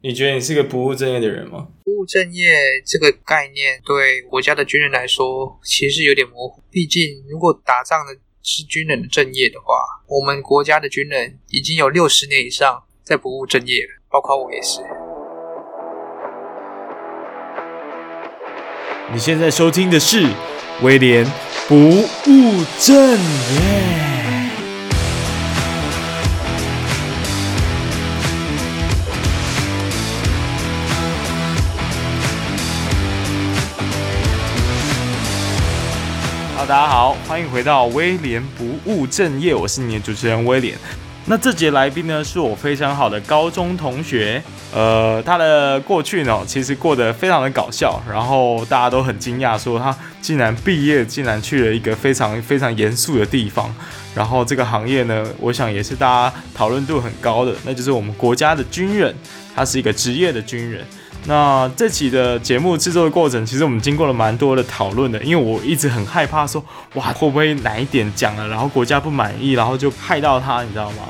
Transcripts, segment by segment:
你觉得你是个不务正业的人吗？不务正业这个概念对国家的军人来说其实有点模糊。毕竟，如果打仗的是军人的正业的话，我们国家的军人已经有六十年以上在不务正业了，包括我也是。你现在收听的是威廉不务正业。大家好，欢迎回到威廉不务正业，我是你的主持人威廉。那这节来宾呢，是我非常好的高中同学，呃，他的过去呢，其实过得非常的搞笑，然后大家都很惊讶，说他竟然毕业，竟然去了一个非常非常严肃的地方，然后这个行业呢，我想也是大家讨论度很高的，那就是我们国家的军人，他是一个职业的军人。那这期的节目制作的过程，其实我们经过了蛮多的讨论的，因为我一直很害怕说，哇，会不会哪一点讲了，然后国家不满意，然后就害到他，你知道吗？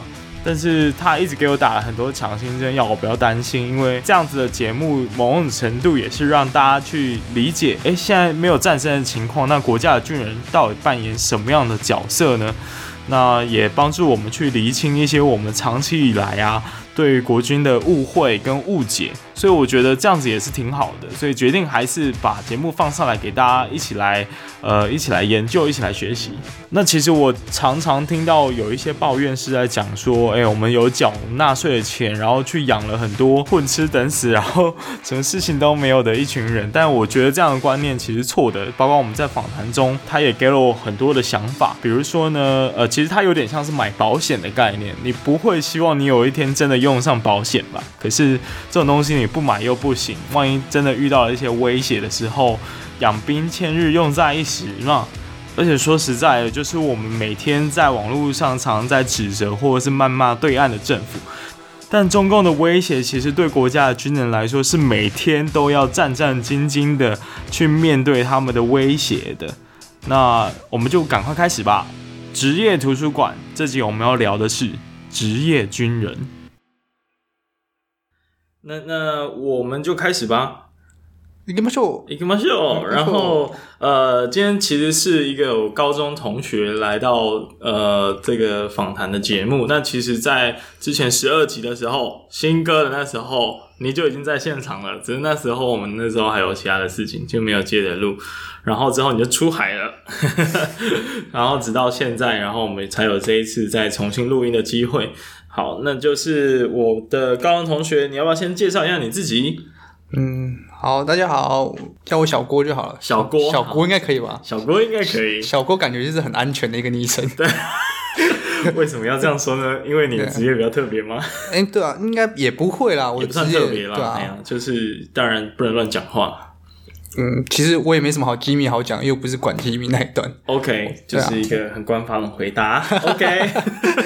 但是他一直给我打了很多强心针，要我不要担心，因为这样子的节目某种程度也是让大家去理解，诶，现在没有战争的情况，那国家的军人到底扮演什么样的角色呢？那也帮助我们去厘清一些我们长期以来啊，对于国军的误会跟误解。所以我觉得这样子也是挺好的，所以决定还是把节目放上来给大家一起来，呃，一起来研究，一起来学习。那其实我常常听到有一些抱怨是在讲说，哎，我们有缴纳税的钱，然后去养了很多混吃等死，然后什么事情都没有的一群人。但我觉得这样的观念其实错的。包括我们在访谈中，他也给了我很多的想法，比如说呢，呃，其实他有点像是买保险的概念，你不会希望你有一天真的用上保险吧？可是这种东西你。不买又不行，万一真的遇到了一些威胁的时候，养兵千日，用在一时嘛。而且说实在的，就是我们每天在网络上常在指责或者是谩骂对岸的政府，但中共的威胁其实对国家的军人来说是每天都要战战兢兢的去面对他们的威胁的。那我们就赶快开始吧。职业图书馆这集我们要聊的是职业军人。那那我们就开始吧。行きましょう，行きましょう。然后呃，今天其实是一个我高中同学来到呃这个访谈的节目。那其实，在之前十二集的时候，新歌的那时候，你就已经在现场了。只是那时候我们那时候还有其他的事情，就没有接着录。然后之后你就出海了，然后直到现在，然后我们才有这一次再重新录音的机会。 好，那就是我的高中同学，你要不要先介绍一下你自己？嗯，好，大家好，叫我小郭就好了。小郭，小郭应该可以吧？小郭应该可以。小郭感觉就是很安全的一个昵称。对，为什么要这样说呢？因为你的职业比较特别吗？哎、欸，对啊，应该也不会啦，我的职业也不算特别啦。对啊，哎呀，就是当然不能乱讲话。嗯，其实我也没什么好机密好讲，又不是管机密那一段。OK，就是一个很官方的回答。OK，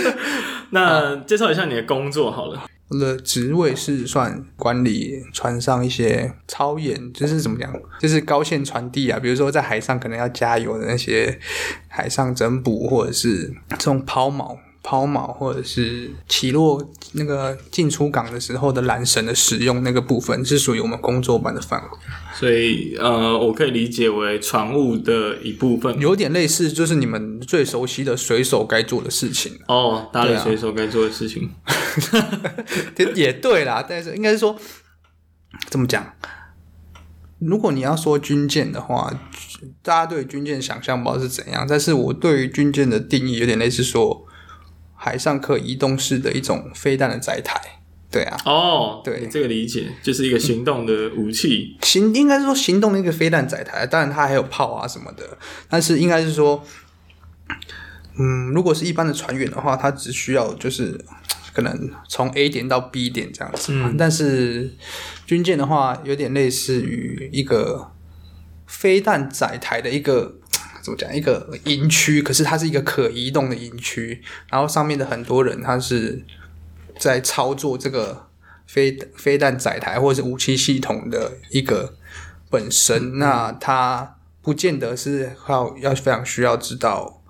那介绍一下你的工作好了。我的职位是算管理船上一些超演，就是怎么讲，就是高线传递啊，比如说在海上可能要加油的那些海上整补，或者是这种抛锚。抛锚或者是起落那个进出港的时候的缆绳的使用那个部分是属于我们工作班的范围，所以呃，我可以理解为船务的一部分，有点类似，就是你们最熟悉的水手该做的事情哦，打理水手该做的事情，也、啊、也对啦，但是应该是说怎么讲？如果你要说军舰的话，大家对军舰想象不知道是怎样，但是我对于军舰的定义有点类似说。海上可移动式的一种飞弹的载台，对啊，哦，对，这个理解就是一个行动的武器，行应该是说行动的一个飞弹载台，当然它还有炮啊什么的，但是应该是说，嗯，如果是一般的船员的话，他只需要就是可能从 A 点到 B 点这样子，嗯，但是军舰的话，有点类似于一个飞弹载台的一个。怎么讲？一个营区，可是它是一个可移动的营区，然后上面的很多人，他是在操作这个飞飞弹载台或者是武器系统的一个本身。那他不见得是要要非常需要知道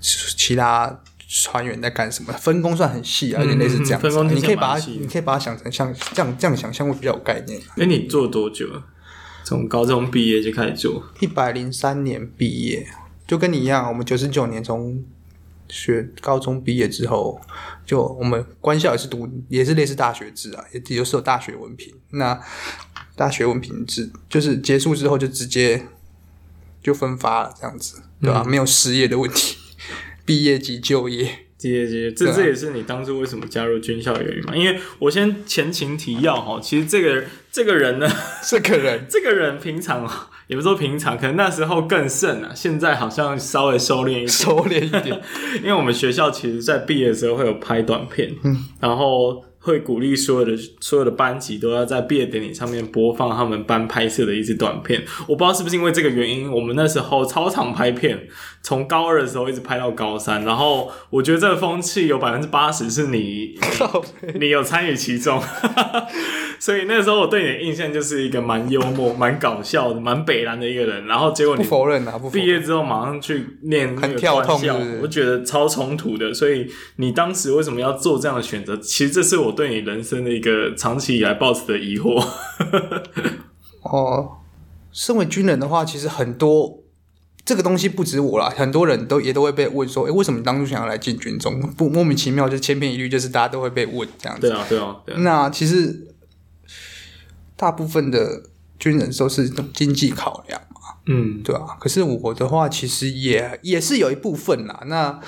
其他船员在干什么，分工算很细啊，有点类似这样子、啊。分工你可以把它，你可以把它想成像这样这样想象会比较有概念。哎，你做多久？从高中毕业就开始做？一百零三年毕业，就跟你一样，我们九十九年从学高中毕业之后，就我们官校也是读，也是类似大学制啊，也也是有大学文凭。那大学文凭制就是结束之后就直接就分发了，这样子，对吧？嗯、没有失业的问题。毕业即就业，毕业即这这也是你当初为什么加入军校的原因嘛？因为我先前情提要哈，其实这个这个人呢，这个人 这个人平常也不说平常，可能那时候更盛啊，现在好像稍微收敛一点，收敛一点。因为我们学校其实在毕业的时候会有拍短片，嗯，然后。会鼓励所有的所有的班级都要在毕业典礼上面播放他们班拍摄的一支短片。我不知道是不是因为这个原因，我们那时候超常拍片，从高二的时候一直拍到高三。然后我觉得这个风气有百分之八十是你你，有参与其中，所以那时候我对你的印象就是一个蛮幽默、蛮搞笑的、蛮北烂的一个人。然后结果你不否认啊，不，毕业之后马上去念那个官校，我觉得超冲突的。所以你当时为什么要做这样的选择？其实这是我。对你人生的一个长期以来抱持的疑惑。哦，身为军人的话，其实很多这个东西不止我啦，很多人都也都会被问说：“诶，为什么你当初想要来进军中？”不莫名其妙，就千篇一律，就是大家都会被问这样子。对啊，对啊。对啊。那其实大部分的军人都是经济考量嘛，嗯，对啊。可是我的话，其实也也是有一部分啦。那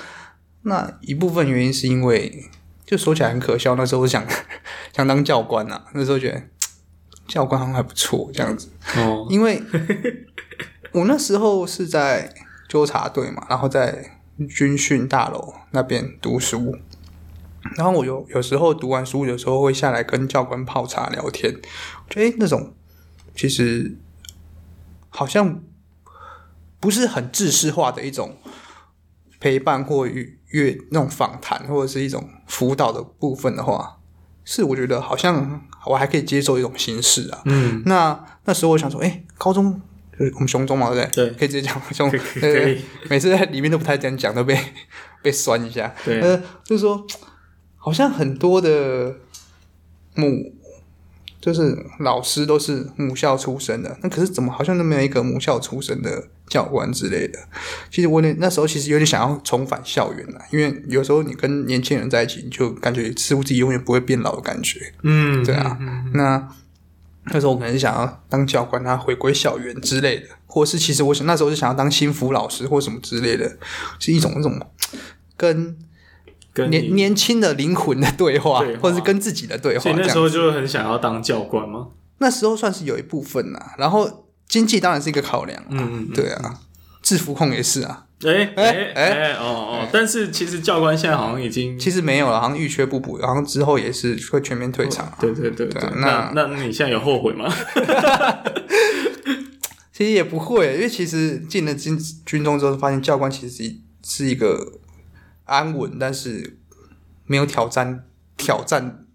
那一部分原因是因为。就说起来很可笑，那时候我想 想当教官啊，那时候觉得 教官好像还不错这样子。哦，因为我那时候是在纠察队嘛，然后在军训大楼那边读书，然后我有有时候读完书，有时候会下来跟教官泡茶聊天，我觉得诶那种其实好像不是很制式化的一种陪伴或与。越那种访谈或者是一种辅导的部分的话，是我觉得好像我还可以接受一种形式啊。嗯，那那时候我想说，哎、欸，高中就是我们熊中嘛，对不对？对，可以直接讲 雄。对，每次在里面都不太这样讲，都被 被酸一下。对，呃，就是说，好像很多的母。就是老师都是母校出身的，那可是怎么好像都没有一个母校出身的教官之类的。其实我那那时候其实有点想要重返校园了，因为有时候你跟年轻人在一起，你就感觉似乎自己永远不会变老的感觉。嗯，对啊。嗯、那那时候我可能想要当教官，他回归校园之类的，或是其实我想那时候是想要当心服老师或什么之类的，是一种那种跟。跟年年轻的灵魂的对话，对话，或者是跟自己的对话。所以那时候就很想要当教官吗？那时候算是有一部分呐、啊，然后经济当然是一个考量、啊。嗯，对啊，制服控也是啊。哎哎哎哦哦，但是其实教官现在好像已经其实没有了，好像欲缺不补，然后之后也是会全面退场、啊。对对对对，对，那那你现在有后悔吗？其实也不会，因为其实进了军军中之后，发现教官其实是一个。安稳，但是没有挑战，挑战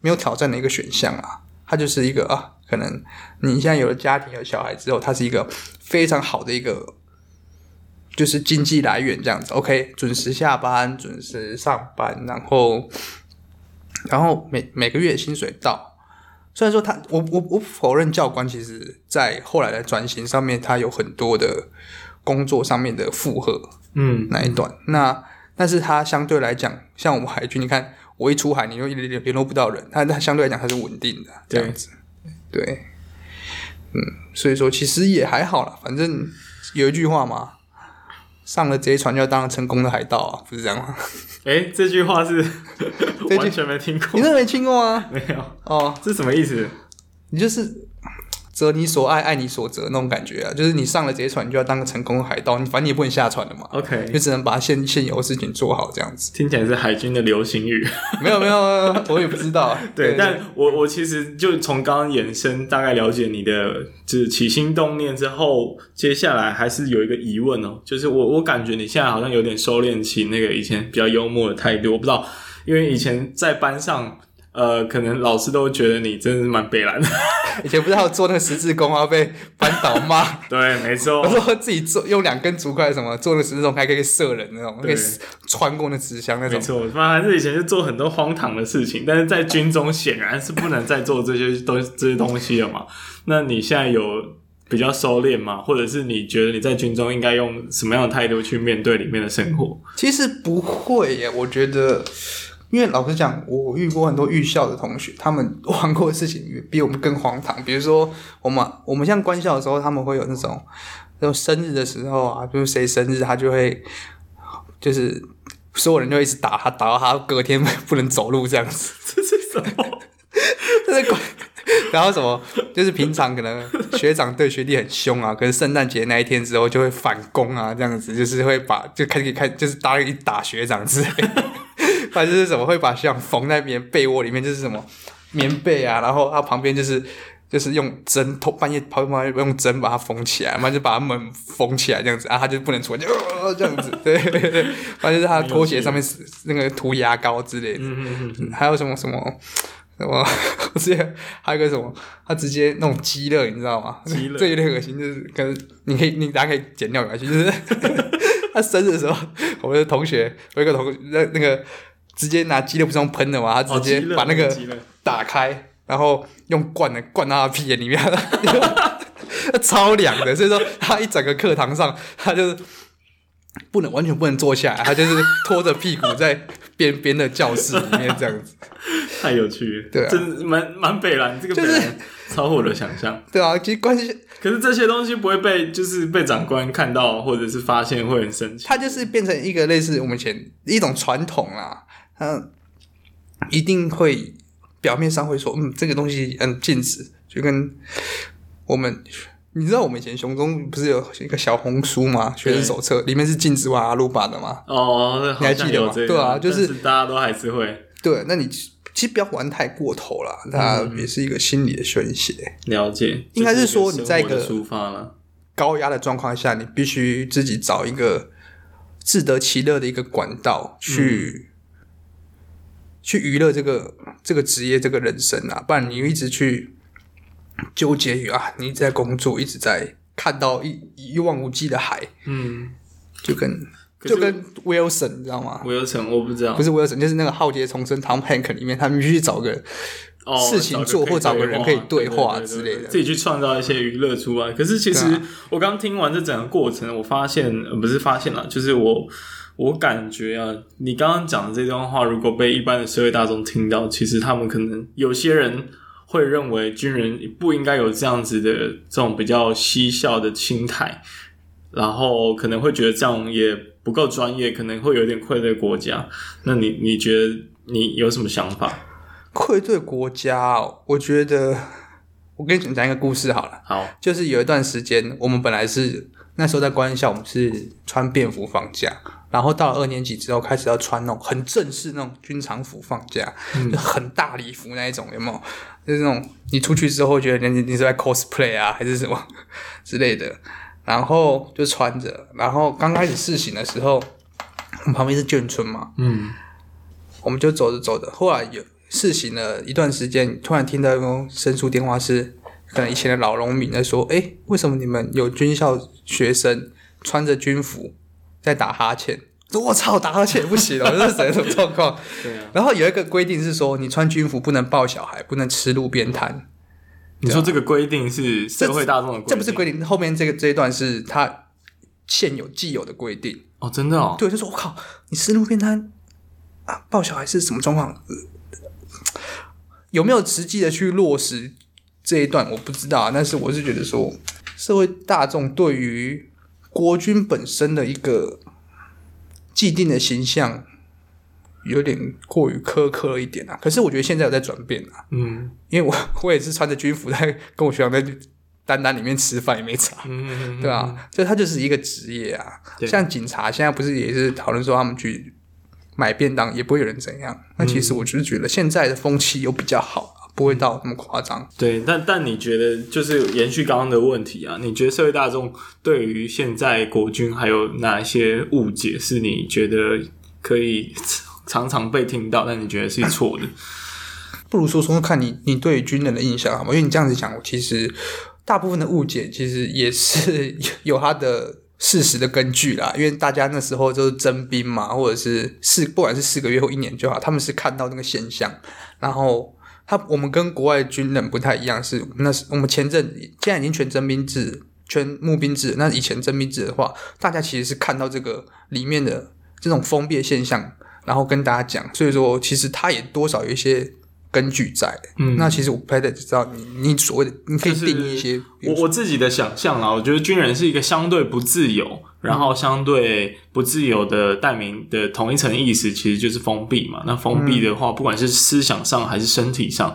没有挑战的一个选项啊。它就是一个啊，可能你现在有了家庭、有小孩之后，它是一个非常好的一个，就是经济来源这样子。OK，准时下班，准时上班，然后然后每每个月薪水到。虽然说他，我我我否认教官其实在后来的转型上面，他有很多的工作上面的负荷，嗯，那一段那。但是他相对来讲，像我们海军，你看我一出海，你就联联联络不到人，他他相对来讲他是稳定的这样子，对，嗯，所以说其实也还好啦，反正有一句话嘛，上了贼船就要当成功的海盗啊，不是这样吗？哎、欸，这句话是完全没听过，你都没听过吗？没有哦，这是什么意思？你就是。择你所爱，爱你所择那种感觉啊，就是你上了贼船，你就要当个成功的海盗，你反正你也不能下船的嘛。OK，就只能把现现有的事情做好，这样子。听起来是海军的流行语。没有没有，我也不知道。对，但我我其实就从刚刚衍生，大概了解你的就是起心动念之后，接下来还是有一个疑问哦，就是我我感觉你现在好像有点收敛起那个以前比较幽默的态度，我不知道，因为以前在班上。呃，可能老师都觉得你真的是蛮北烂的。以前不是还有做那个十字弓啊，被班导骂。对，没错。我说自己做用两根竹筷什么做那十字弓，还可以射人那种，可以穿过那纸箱那种。没错，反正以前就做很多荒唐的事情，但是在军中显然是不能再做这些东这些东西了嘛。那你现在有比较收敛吗？或者是你觉得你在军中应该用什么样的态度去面对里面的生活？其实不会耶，我觉得。因为老实讲，我遇过很多预校的同学，他们玩过的事情比我们更荒唐。比如说，我们我们像官校的时候，他们会有那种那种生日的时候啊，比如谁生日，他就会就是所有人就一直打他，打到他隔天不能走路这样子。这是什么？这是官。然后什么？就是平常可能学长对学弟很凶啊，可是圣诞节那一天之后就会反攻啊，这样子就是会把就开始开就是打一打学长之类的。反正就是怎么会把学长缝在棉被窝里面，就是什么棉被啊，然后他旁边就是就是用针，偷半夜跑跑用针把它缝起来，然后就把他门缝起来这样子啊，他就不能出来，就、呃、这样子，对对对，反正就是他拖鞋上面那个涂牙膏之类的，嗯嗯嗯，还有什么什么什么，我之前还有个什么，他直接那种鸡肋，你知道吗？鸡肋，这有点恶心，就是可能你可以你大家可以剪掉没关系，就是 他生日的时候，我们的同学我一个同那那个。直接拿鸡肋不是用喷的嘛？他直接把那个打开，然后用灌的灌到他屁眼里面，超凉的。所以说他一整个课堂上，他就是不能完全不能坐下来，他就是拖着屁股在边边的教室里面这样子。太有趣了，对、啊，真蛮蛮北蓝，这个北蓝、就是、超乎我的想象。对啊，其实关系，可是这些东西不会被就是被长官看到或者是发现会很生气。他就是变成一个类似我们以前一种传统啦。他一定会表面上会说，嗯，这个东西嗯禁止，就跟我们，你知道我们以前熊中不是有一个小红书吗？学生手册里面是禁止玩阿鲁巴的吗？哦，你还记得吗？对啊，就是，是大家都还是会。对，那你其实不要玩太过头了，它也是一个心理的宣泄。了解，应该是说你在一个高压的状况下，你必须自己找一个自得其乐的一个管道去。嗯去娱乐这个这个职业这个人生啊，不然你一直去纠结于啊，你一直在工作，一直在看到一一望无际的海，嗯，就跟就跟 Wilson 你知道吗？Wilson 我不知道，不是 Wilson，就是那个浩劫重生 Tom Hanks 里面，他们必须找个事情做，哦、或找个人可以对话之类的，自己去创造一些娱乐出来。可是其实我刚听完这整个过程，我发现呃不是发现了，就是我。我感觉啊，你刚刚讲的这段话，如果被一般的社会大众听到，其实他们可能有些人会认为军人不应该有这样子的这种比较嬉笑的心态，然后可能会觉得这样也不够专业，可能会有点愧对国家。那你你觉得你有什么想法？愧对国家，我觉得我跟你讲一个故事好了。好，就是有一段时间，我们本来是那时候在官校，我们是穿便服放假。然后到了二年级之后，开始要穿那种很正式那种军常服放假，嗯、就很大礼服那一种，有没有？就是那种你出去之后觉得你你是在 cosplay 啊，还是什么之类的。然后就穿着，然后刚开始试行的时候，我们旁边是眷村嘛，嗯，我们就走着走着，后来有试行了一段时间，突然听到一个申诉电话是，可能以前的老农民在说，诶，为什么你们有军校学生穿着军服？在打哈欠，我操，打哈欠不行了，这是什么状况？对啊。然后有一个规定是说，你穿军服不能抱小孩，不能吃路边摊。你说这个规定是社会大众的规定？这不是规定，后面这个这一段是他现有既有的规定。哦，真的哦。对，就说我靠，你吃路边摊啊，抱小孩是什么状况？有没有实际的去落实这一段？我不知道啊，但是我是觉得说，社会大众对于。国军本身的一个既定的形象有点过于苛刻一点啊，可是我觉得现在有在转变啊。嗯，因为我我也是穿着军服在跟我学长在单单里面吃饭也没差，嗯，对啊，所以他就是一个职业啊。像警察现在不是也是讨论说他们去买便当也不会有人怎样，那其实我就是觉得现在的风气又比较好。不会到那么夸张，对，但但你觉得就是延续刚刚的问题啊？你觉得社会大众对于现在国军还有哪一些误解是你觉得可以常常被听到，但你觉得是错的？不如说说看你你对军人的印象好吗？因为你这样子讲，其实大部分的误解其实也是有它的事实的根据啦。因为大家那时候就是征兵嘛，或者是四不管是四个月或一年就好，他们是看到那个现象，然后他我们跟国外军人不太一样，是那是我们前阵现在已经全征兵制。全募兵制，那以前征兵制的话，大家其实是看到这个里面的这种封闭现象，然后跟大家讲，所以说其实他也多少有一些根据在。嗯，那其实我不太知道你你所谓的，你可以定义一些。我我自己的想象啦，我觉得军人是一个相对不自由，然后相对不自由的代名的同一层意思，其实就是封闭嘛。那封闭的话，不管是思想上还是身体上，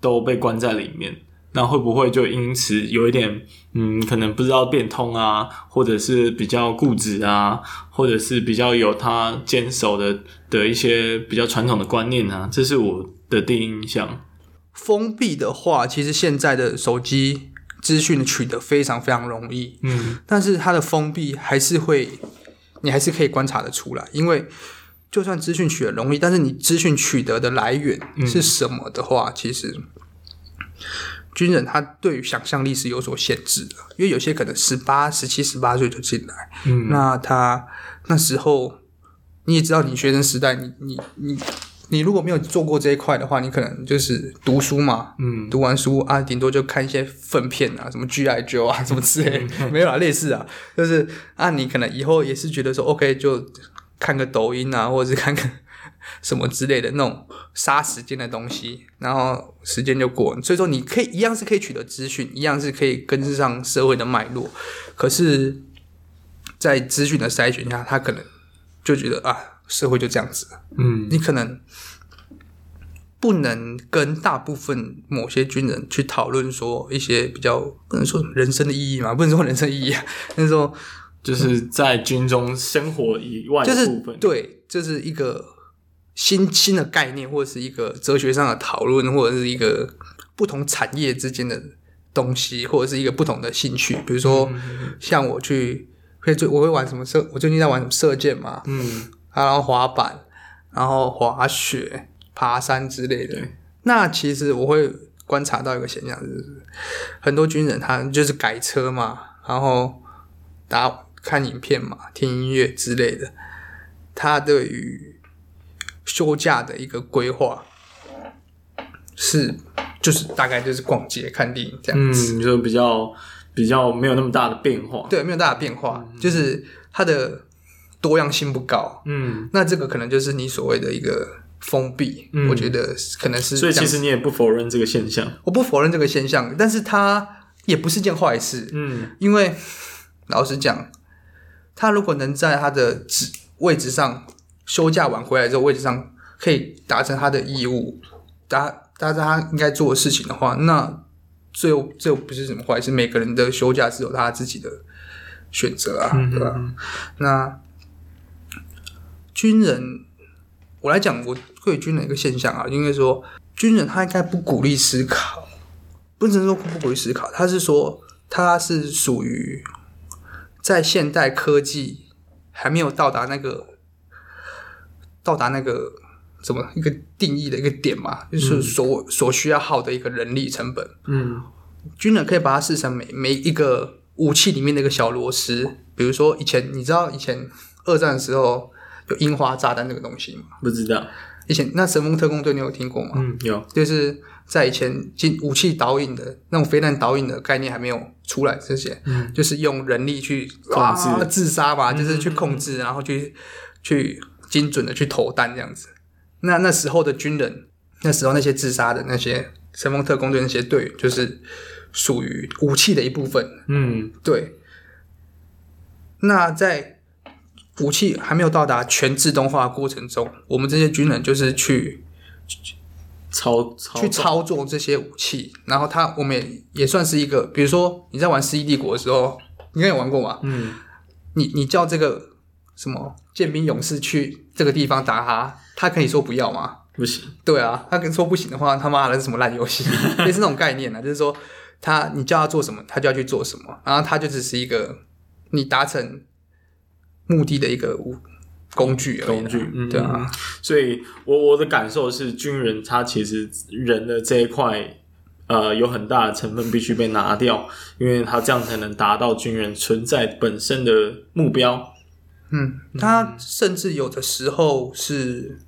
都被关在里面。那会不会就因此有一点，嗯，可能不知道变通啊，或者是比较固执啊，或者是比较有他坚守的的一些比较传统的观念啊？这是我的第一印象。封闭的话，其实现在的手机资讯取得非常非常容易，嗯，但是它的封闭还是会，你还是可以观察得出来，因为就算资讯取得容易，但是你资讯取得的来源是什么的话，嗯、其实。军人他对于想象力是有所限制的，因为有些可能十八、十七、十八岁就进来，嗯，那他那时候你也知道，你学生时代，你你你你如果没有做过这一块的话，你可能就是读书嘛，嗯，读完书啊，顶多就看一些粪片啊，什么 G I Joe 啊，什么之类，嗯、没有啊，类似啊，就是啊，你可能以后也是觉得说，OK，就看个抖音啊，或者是看个。什么之类的那种杀时间的东西，然后时间就过，所以说你可以一样是可以取得资讯，一样是可以跟上社会的脉络，可是，在资讯的筛选下，他可能就觉得啊，社会就这样子，嗯，你可能不能跟大部分某些军人去讨论说一些比较不能说人生的意义嘛，不能说人生意义啊，那时候就是在军中生活以外的部分，就是、对，这、就是一个。新新的概念，或者是一个哲学上的讨论，或者是一个不同产业之间的东西，或者是一个不同的兴趣。比如说，像我去会最我会玩什么射，我最近在玩什么射箭嘛，嗯，然后滑板，然后滑雪、爬山之类的。那其实我会观察到一个现象，就是很多军人他就是改车嘛，然后打看影片嘛，听音乐之类的，他对于休假的一个规划是，就是大概就是逛街、看电影这样子，嗯，就比较比较没有那么大的变化。对，没有大的变化，嗯、就是他的多样性不高。嗯，那这个可能就是你所谓的一个封闭。嗯，我觉得可能是。所以其实你也不否认这个现象。我不否认这个现象，但是它也不是件坏事。嗯，因为老实讲，他如果能在他的职位置上。休假完回来之后，位置上可以达成他的义务，达达成他应该做的事情的话，那这又这又不是什么坏事。每个人的休假是有他自己的选择啊，嗯、对吧？那军人，我来讲，我对军人一个现象啊，应该说，军人他应该不鼓励思考，不能说不鼓励思考，他是说他是属于在现代科技还没有到达那个。到达那个怎么一个定义的一个点嘛，就是所、所需要耗的一个人力成本。嗯，军人可以把它视成每每一个武器里面的一个小螺丝。比如说以前你知道以前二战的时候有樱花炸弹这个东西吗？不知道。以前那神风特工队你有听过吗？嗯，有。就是在以前进武器导引的那种飞弹导引的概念还没有出来之前，嗯，就是用人力去控制自杀吧，就是去控制，然后去去。精准的去投弹这样子，那那时候的军人，那时候那些自杀的那些神风特工队那些队员，就是属于武器的一部分。嗯，对。那在武器还没有到达全自动化过程中，我们这些军人就是去操操去操作这些武器，然后他我们也也算是一个，比如说你在玩《世纪帝国》的时候，你应该有玩过吧？嗯，你你叫这个。什么剑兵勇士去这个地方打他，他可以说不要吗？不行。对啊，他跟说不行的话，他妈的是什么烂游戏？也是那种概念呢、啊，就是说他你叫他做什么，他就要去做什么，然后他就只是一个你达成目的的一个辅工具而已，工具，嗯，对啊。所以我我的感受是，军人他其实人的这一块，呃，有很大的成分必须被拿掉，因为他这样才能达到军人存在本身的目标。嗯，他甚至有的时候是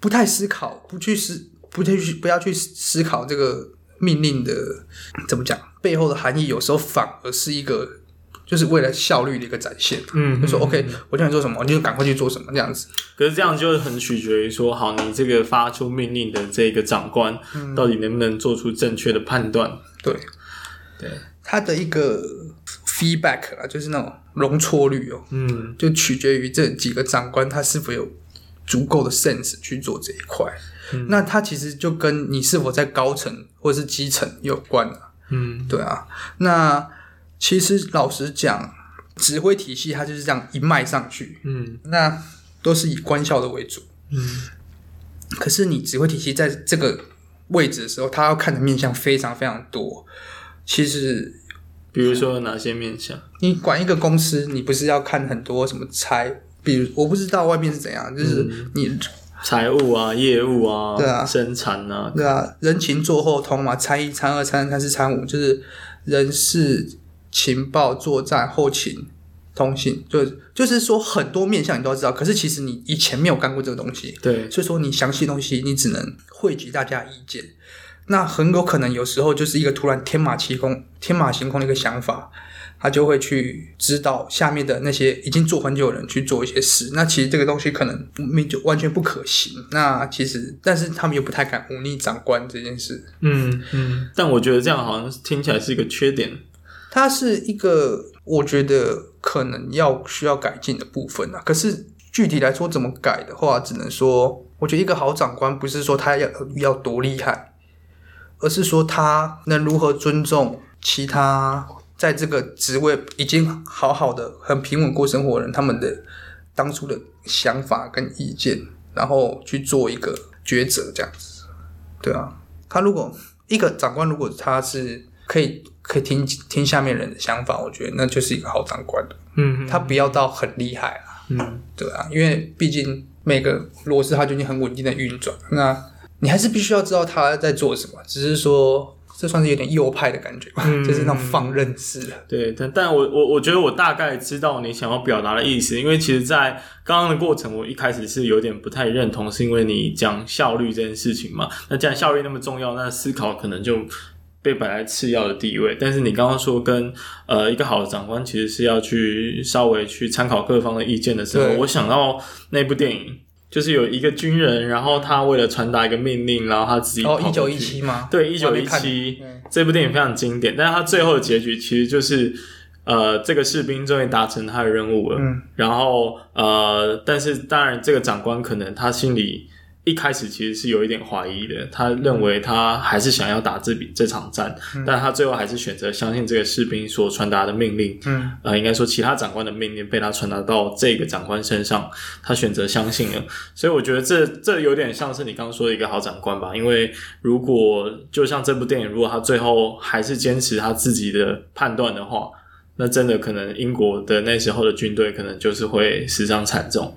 不太思考，不去思，不去不要去思考这个命令的怎么讲背后的含义，有时候反而是一个。就是为了效率的一个展现，嗯，就说 OK，我叫你做什么，你就赶快去做什么这样子。可是这样就很取决于说，好，你这个发出命令的这个长官，到底能不能做出正确的判断？嗯、对，对，他的一个 feedback 啊，就是那种容错率哦，嗯，就取决于这几个长官他是否有足够的 sense 去做这一块。嗯、那他其实就跟你是否在高层或者是基层有关啊。嗯，对啊，那。其实老实讲，指挥体系它就是这样一脉上去，嗯，那都是以官校的为主，嗯。可是你指挥体系在这个位置的时候，他要看的面向非常非常多。其实，比如说哪些面向？你管一个公司，你不是要看很多什么财？比如我不知道外面是怎样，就是你财务啊、业务啊、对啊、生产啊，对啊，人情做后通嘛，参一、参二、参三、参四、参五，就是人事。情报、作战、后勤、通信，就就是说很多面向你都要知道。可是其实你以前没有干过这个东西，对，所以说你详细东西你只能汇集大家意见。那很有可能有时候就是一个突然天马行空、天马行空的一个想法，他就会去指导下面的那些已经做很久的人去做一些事。那其实这个东西可能没就完全不可行。那其实，但是他们又不太敢忤逆长官这件事。嗯嗯，但我觉得这样好像听起来是一个缺点。它是一个我觉得可能要需要改进的部分啊。可是具体来说怎么改的话，只能说，我觉得一个好长官不是说他要要多厉害，而是说他能如何尊重其他在这个职位已经好好的很平稳过生活的人，他们的当初的想法跟意见，然后去做一个抉择，这样子。对啊，他如果一个长官如果他是可以。可以听听下面人的想法，我觉得那就是一个好长官的。嗯，他不要到很厉害啊。嗯，对啊，因为毕竟每个螺丝它就已经很稳定的运转，那你还是必须要知道他在做什么。只是说，这算是有点右派的感觉吧，嗯、就是那种放任式的。对，但但我我我觉得我大概知道你想要表达的意思，因为其实，在刚刚的过程，我一开始是有点不太认同，是因为你讲效率这件事情嘛。那既然效率那么重要，那思考可能就。被摆在次要的地位，但是你刚刚说跟呃一个好的长官其实是要去稍微去参考各方的意见的时候，我想到那部电影，就是有一个军人，然后他为了传达一个命令，然后他自己哦，一九一七吗？对，一九一七这部电影非常经典，嗯、但是他最后的结局其实就是呃这个士兵终于达成他的任务了，嗯，然后呃但是当然这个长官可能他心里。一开始其实是有一点怀疑的，他认为他还是想要打这笔这场战，嗯、但他最后还是选择相信这个士兵所传达的命令。嗯，呃，应该说其他长官的命令被他传达到这个长官身上，他选择相信了。所以我觉得这这有点像是你刚刚说的一个好长官吧？因为如果就像这部电影，如果他最后还是坚持他自己的判断的话，那真的可能英国的那时候的军队可能就是会死伤惨重。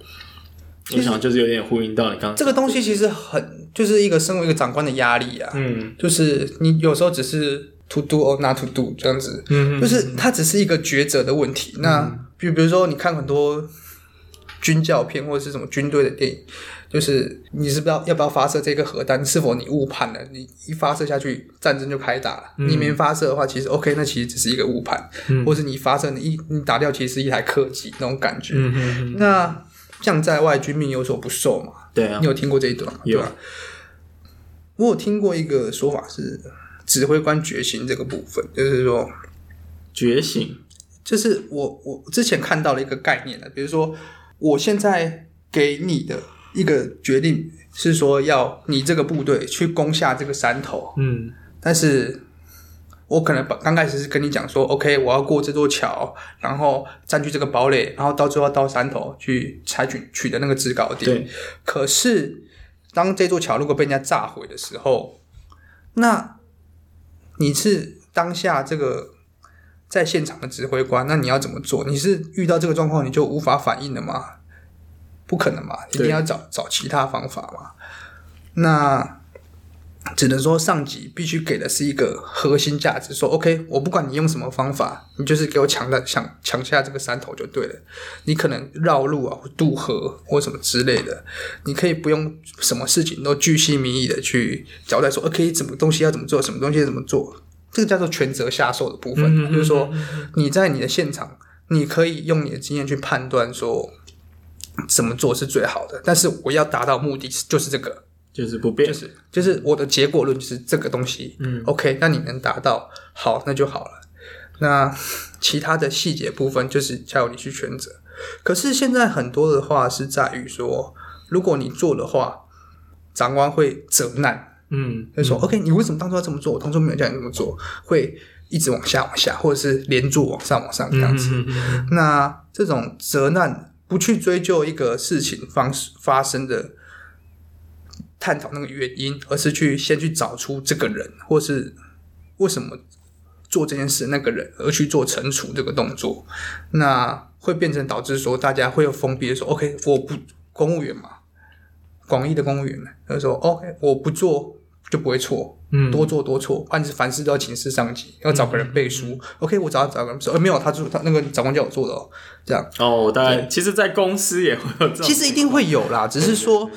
我想就是有点呼应到你刚刚这个东西，其实很就是一个身为一个长官的压力啊。嗯，就是你有时候只是 to do or not to do 这样子，嗯，就是它只是一个抉择的问题。嗯、那比比如说你看很多军教片或者是什么军队的电影，就是你是不知道要不要发射这个核弹，是否你误判了？你一发射下去，战争就开打了。嗯、你没发射的话，其实 OK，那其实只是一个误判，嗯、或是你发射你一你打掉，其实是一台客机那种感觉。嗯嗯嗯，那。将在外，军命有所不受嘛？对啊，你有听过这一段吗？有。我有听过一个说法是指挥官觉醒这个部分，就是说觉醒，就是我我之前看到了一个概念的，比如说我现在给你的一个决定是说要你这个部队去攻下这个山头，嗯，但是。我可能刚开始是跟你讲说，OK，我要过这座桥，然后占据这个堡垒，然后到最后到山头去采取取得那个制高点。对。可是，当这座桥如果被人家炸毁的时候，那你是当下这个在现场的指挥官，那你要怎么做？你是遇到这个状况你就无法反应了吗？不可能嘛，一定要找找其他方法嘛。那。只能说上级必须给的是一个核心价值，说 OK，我不管你用什么方法，你就是给我抢的抢抢下这个山头就对了。你可能绕路啊，渡河或什么之类的，你可以不用什么事情都巨细靡遗的去交代说 OK，什么东西要怎么做，什么东西要怎么做，这个叫做权责下授的部分，嗯、就是说你在你的现场，你可以用你的经验去判断说怎么做是最好的，但是我要达到目的就是这个。就是不变，就是就是我的结果论就是这个东西，嗯，OK，那你能达到好，那就好了。那其他的细节部分就是叫你去选择。可是现在很多的话是在于说，如果你做的话，长官会责难，嗯，就说、嗯、OK，你为什么当初要这么做？我当初没有叫你这么做，会一直往下往下，或者是连住往上往上这样子。那这种责难不去追究一个事情方式发生的。探讨那个原因，而是去先去找出这个人，或是为什么做这件事那个人，而去做惩处这个动作，那会变成导致说大家会有封闭的说，OK，我不公务员嘛，广义的公务员，他说 OK，我不做就不会错，嗯，多做多错，凡事凡事都要请示上级，要找个人背书、嗯、，OK，我找找个人说，呃，没有，他做他那个长官叫我做的哦，这样。哦，当然，其实，在公司也会有这种，其实一定会有啦，只是说。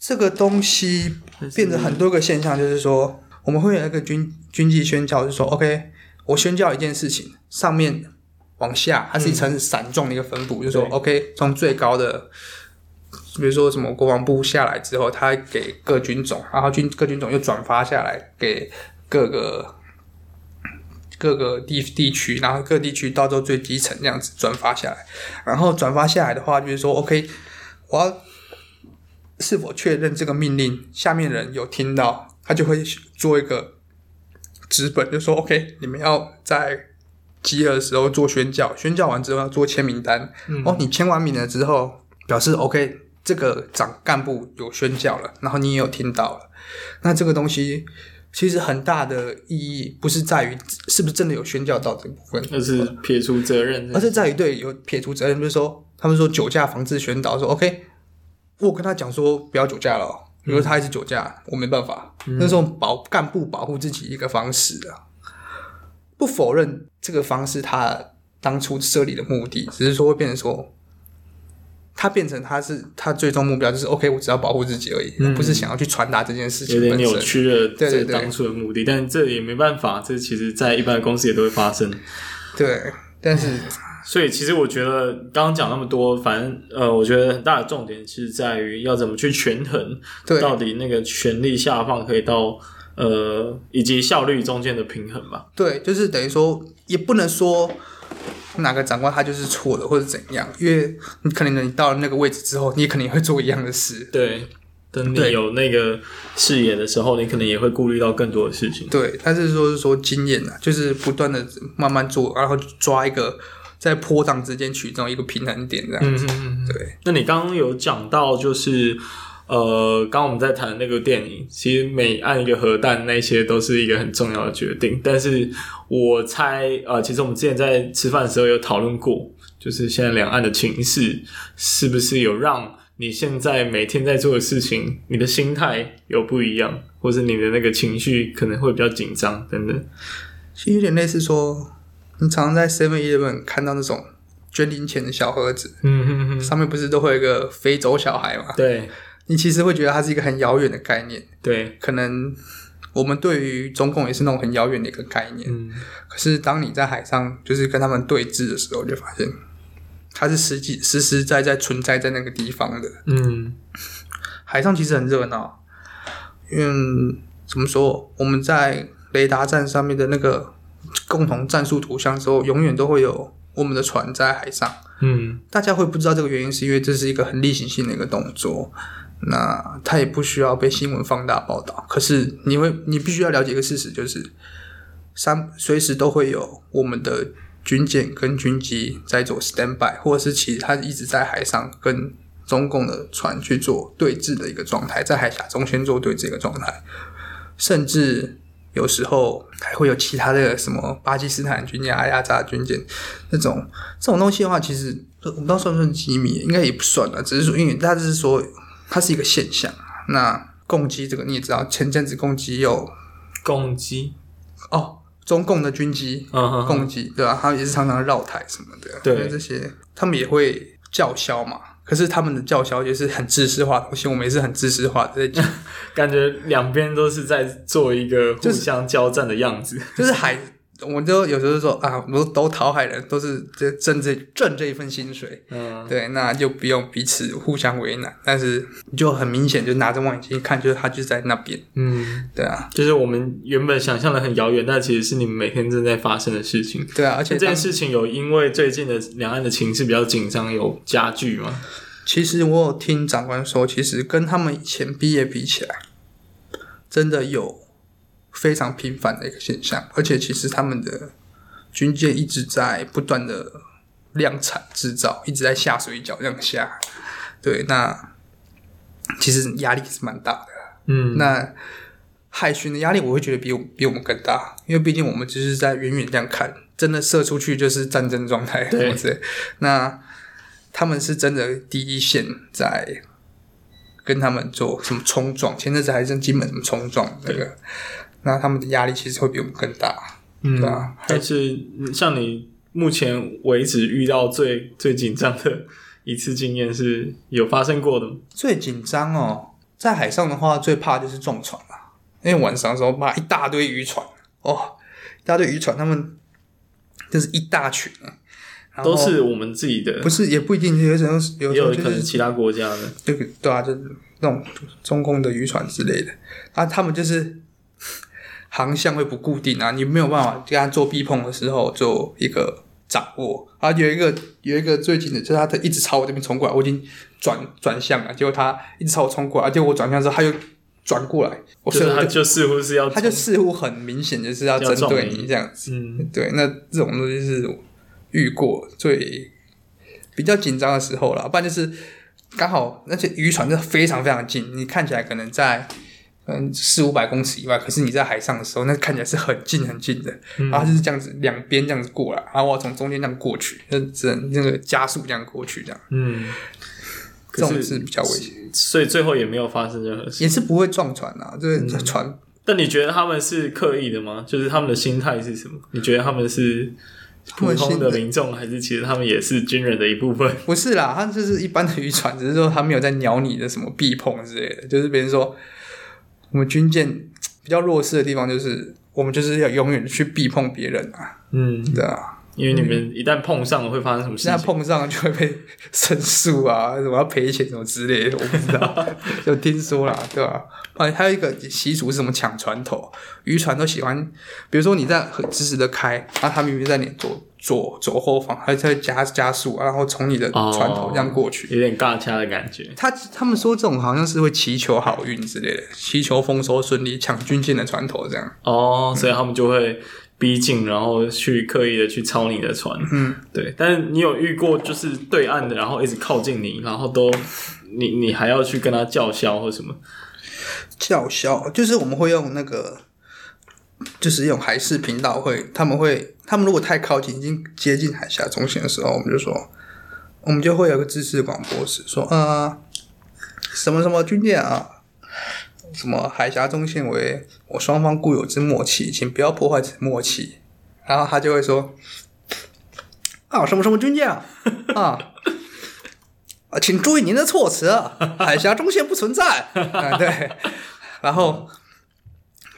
这个东西变成很多个现象，就是说，我们会有一个军军纪宣教，就是说，OK，我宣教一件事情，上面往下，它是一层散状的一个分布，就是说，OK，从最高的，比如说什么国防部下来之后，他给各军种，然后军各军种又转发下来给各个各个地地区，然后各地区到时候最基层这样子转发下来，然后转发下来的话，就是说，OK，我要。是否确认这个命令？下面人有听到，他就会做一个纸本，就说：“OK，你们要在集合的时候做宣教，宣教完之后要做签名单。嗯、哦，你签完名了之后，表示 OK，这个长干部有宣教了，然后你也有听到了。那这个东西其实很大的意义不是在于是不是真的有宣教到这部分，而是撇除责任，而是在于对有撇除责任，就是说他们说酒驾防治宣导说 OK。”我跟他讲说不要酒驾了，因为他一直酒驾，我没办法。嗯、那时候保干部保护自己一个方式啊，不否认这个方式他当初设立的目的，只是说会变成说，他变成他是他最终目标就是 OK，我只要保护自己而已，嗯、不是想要去传达这件事情。有点扭曲了对当初的目的，但这也没办法，这其实在一般的公司也都会发生。对，但是。所以其实我觉得刚刚讲那么多，反正呃，我觉得很大的重点是在于要怎么去权衡，到底那个权力下放可以到呃以及效率中间的平衡吧。对，就是等于说也不能说哪个长官他就是错的或者怎样，因为你可能你到了那个位置之后，你可能也会做一样的事。对，等你有那个视野的时候，你可能也会顾虑到更多的事情。对，但是说是说经验啊，就是不断的慢慢做，然后抓一个。在波浪之间取这种一个平衡点，这样子。嗯、对，那你刚刚有讲到，就是呃，刚刚我们在谈那个电影，其实每按一个核弹，那些都是一个很重要的决定。但是我猜，呃，其实我们之前在吃饭的时候有讨论过，就是现在两岸的情势是不是有让你现在每天在做的事情，你的心态有不一样，或是你的那个情绪可能会比较紧张等等。其实有点类似说。你常常在 Seven Eleven 看到那种捐零钱的小盒子，嗯哼哼，上面不是都会有一个非洲小孩吗？对，你其实会觉得它是一个很遥远的概念。对，可能我们对于中共也是那种很遥远的一个概念。嗯，可是当你在海上就是跟他们对峙的时候，就发现它是实际实实在在存在在那个地方的。嗯，海上其实很热闹，因为怎么说，我们在雷达站上面的那个。共同战术图像之后，永远都会有我们的船在海上。嗯，大家会不知道这个原因，是因为这是一个很例行性的一个动作。那它也不需要被新闻放大报道。可是你会，你必须要了解一个事实，就是三随时都会有我们的军舰跟军机在做 stand by，或者是其他一直在海上跟中共的船去做对峙的一个状态，在海峡中间做对峙的一个状态，甚至。有时候还会有其他的什么巴基斯坦军舰、阿亚扎军舰那种这种东西的话，其实我不知道算不算机密，应该也不算了，只是说，因为它只是说它是一个现象。那共击这个你也知道，前阵子共击有 共击哦，中共的军机，共机对吧？他们也是常常绕台什么的，对这些他们也会叫嚣嘛。可是他们的叫嚣也是很知识化的东西，我们也是很知识化的在讲，感觉两边都是在做一个互相交战的样子，就是、就是海。我就有时候说啊，都都讨海人，都是这挣这挣这一份薪水，嗯，对，那就不用彼此互相为难。但是就很明显，就拿着望远镜一看，就是他就在那边，嗯，对啊，就是我们原本想象的很遥远，但其实是你们每天正在发生的事情，对啊。而且这件事情有因为最近的两岸的情势比较紧张，有加剧吗？其实我有听长官说，其实跟他们以前毕业比起来，真的有。非常频繁的一个现象，而且其实他们的军舰一直在不断的量产制造，一直在下水饺这样下。对，那其实压力是蛮大的。嗯，那海巡的压力我会觉得比我比我们更大，因为毕竟我们只是在远远这样看，真的射出去就是战争状态。对，那他们是真的第一线在跟他们做什么冲撞，前阵子还是金门什么冲撞那个。那他们的压力其实会比我们更大，嗯，对啊。但是像你目前为止遇到最最紧张的一次经验是有发生过的吗？最紧张哦，在海上的话，最怕就是撞船了。因为晚上的时候，妈一大堆渔船哦，一大堆渔船，他们就是一大群，都是我们自己的，不是也不一定，有时候有时候可能其他国家的，对对啊，就是那种中共的渔船之类的啊，他们就是。航向会不固定啊，你没有办法跟他做逼碰的时候做一个掌握啊。有一个有一个最近的，就是他一直朝我这边冲过来，我已经转转向了，结果他一直朝我冲过来，结果我转向之后他又转过来，我就是他就似乎是要，他就似乎很明显就是要针对你这样子。嗯，对，那这种东西是遇过最比较紧张的时候了，不然就是刚好那些渔船就非常非常近，你看起来可能在。嗯，四五百公尺以外，可是你在海上的时候，那看起来是很近很近的，嗯、然后就是这样子，两边这样子过来，然后我从中间这样过去，那只能那个加速这样过去，这样。嗯，这种是比较危险，所以最后也没有发生任何事，也是不会撞船啊，就是船、嗯。但你觉得他们是刻意的吗？就是他们的心态是什么？你觉得他们是普通的民众，还是其实他们也是军人的一部分？不是啦，他就是一般的渔船，只是说他没有在鸟你的什么避碰之类的，就是别人说。我们军舰 比较弱势的地方，就是我们就是要永远去避碰别人啊。嗯，对啊，因为你们一旦碰上了，会发生什么事情？一旦碰上了就会被申诉啊，什么要赔钱什么之类的，我不知道，就听说啦，对吧？啊，还有一个习俗是什么抢船头？渔船都喜欢，比如说你在很直直的开，那他明明在你左左左后方，还在加加速，然后从你的船头这样过去，哦、有点尬掐的感觉。他他们说这种好像是会祈求好运之类的，祈求丰收顺利，抢军舰的船头这样。哦，所以他们就会逼近，然后去刻意的去抄你的船。嗯，对。但是你有遇过就是对岸的，然后一直靠近你，然后都你你还要去跟他叫嚣或什么？叫嚣就是我们会用那个，就是用海事频道会，他们会，他们如果太靠近，已经接近海峡中心的时候，我们就说，我们就会有个自制广播词，说啊、什么什么军舰啊，什么海峡中线为我双方固有之默契，请不要破坏此默契。然后他就会说，啊，什么什么军舰啊，啊。啊，请注意您的措辞，海峡中线不存在。啊，对。然后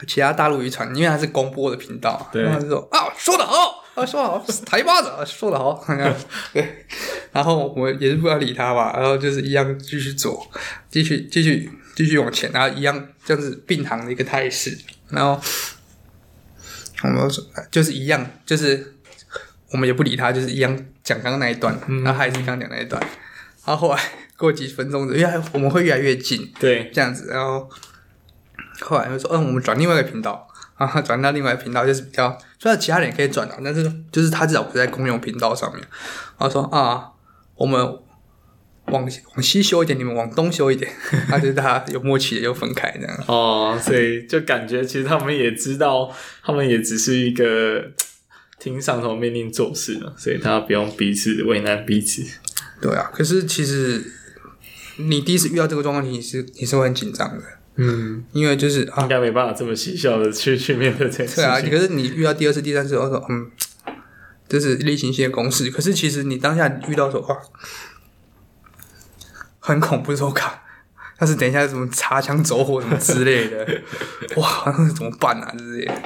其他大陆渔船，因为它是公播的频道，对，然后就说啊，说得好，啊，说得好，台巴子，说得好。对。然后我也是不要理他吧，然后就是一样继续走，继续继续继续往前，然后一样这样子并行的一个态势。然后我们说就是一样，就是我们也不理他，就是一样讲刚刚那一段，然后还是刚刚讲那一段。然后后来过几分钟的，因为我们会越来越近，对，这样子。然后后来就说：“嗯，我们转另外一个频道啊，转到另外一个频道，就是比较虽然其他人也可以转啊，但是就是他至少不在公用频道上面。”然后说：“啊，我们往往西修一点，你们往东修一点。”他就是大家有默契的又分开这样。哦，所以就感觉其实他们也知道，他们也只是一个听上头命令做事的，所以他不用彼此为难彼此。对啊，可是其实你第一次遇到这个状况，你是你是会很紧张的。嗯，因为就是应该没办法这么嬉笑的去去面对这件事情。对啊，可是你遇到第二次、第三次，我说嗯，这是例行性的公式。可是其实你当下遇到的时候，哇，很恐怖，说卡，但是等一下什么擦枪走火什么之类的，哇，那怎么办啊？之类的，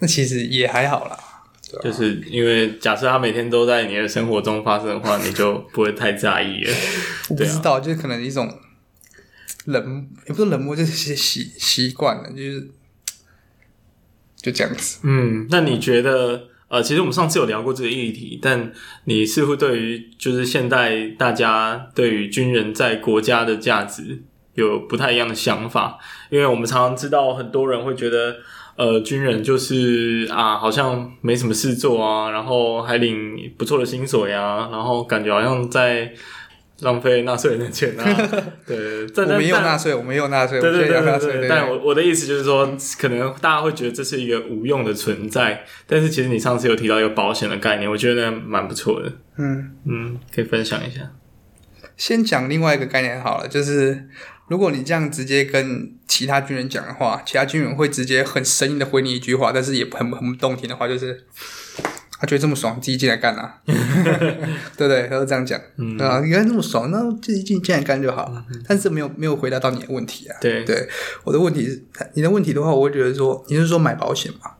那其实也还好啦。就是因为假设他每天都在你的生活中发生的话，你就不会太在意了。我不知道，就是可能一种。冷也不是冷漠，就是习习惯了，就是就这样子。嗯，那你觉得呃，其实我们上次有聊过这个议题，但你似乎对于就是现在大家对于军人在国家的价值有不太一样的想法，因为我们常常知道很多人会觉得呃，军人就是啊，好像没什么事做啊，然后还领不错的薪水啊，然后感觉好像在。浪费纳税人的钱啊！对，但我没有纳税，我没有纳税，对对对对对。但我我的意思就是说，可能大家会觉得这是一个无用的存在，但是其实你上次有提到一个保险的概念，我觉得那蛮不错的。嗯嗯，可以分享一下。先讲另外一个概念好了，就是如果你这样直接跟其他军人讲的话，其他军人会直接很生硬的回你一句话，但是也很很不动听的话，就是。他觉得这么爽，自己进来干啊，对不对？他就这样讲，嗯、啊，原来这么爽，那自己进进来干就好。了、但是没有没有回答到你的问题啊。对对，我的问题是，你的问题的话，我会觉得说，你是说买保险嘛？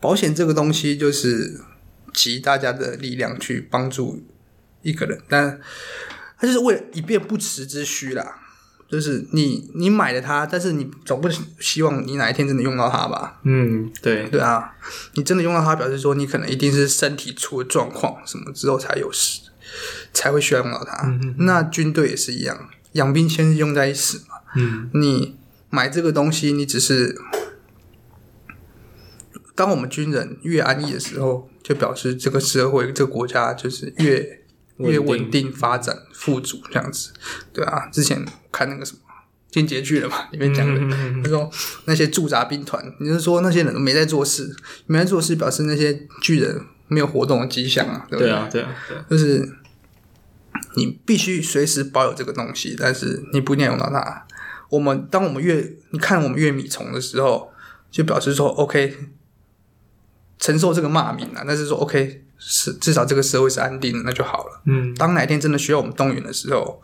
保险这个东西就是集大家的力量去帮助一个人，但他就是为了以便不时之需啦。就是你，你买了它，但是你总不希望你哪一天真的用到它吧？嗯，对，对啊，你真的用到它，表示说你可能一定是身体出了状况什么之后才有事，才会需要用到它。嗯，那军队也是一样，养兵千日，用在一时嘛。嗯，你买这个东西，你只是当我们军人越安逸的时候，就表示这个社会、这个国家就是越。越稳定发展富足这样子，对啊，之前看那个什么《进击剧》了嘛，里面讲的，他、嗯、说那些驻扎兵团，你是说那些人都没在做事，没在做事，表示那些巨人没有活动的迹象啊，对不对？对啊，对啊，对啊，就是你必须随时保有这个东西，但是你不一定要用到它。我们当我们越你看我们越米虫的时候，就表示说 OK，承受这个骂名啊，但是说 OK。是，至少这个社会是安定的，那就好了。嗯，当哪一天真的需要我们动员的时候，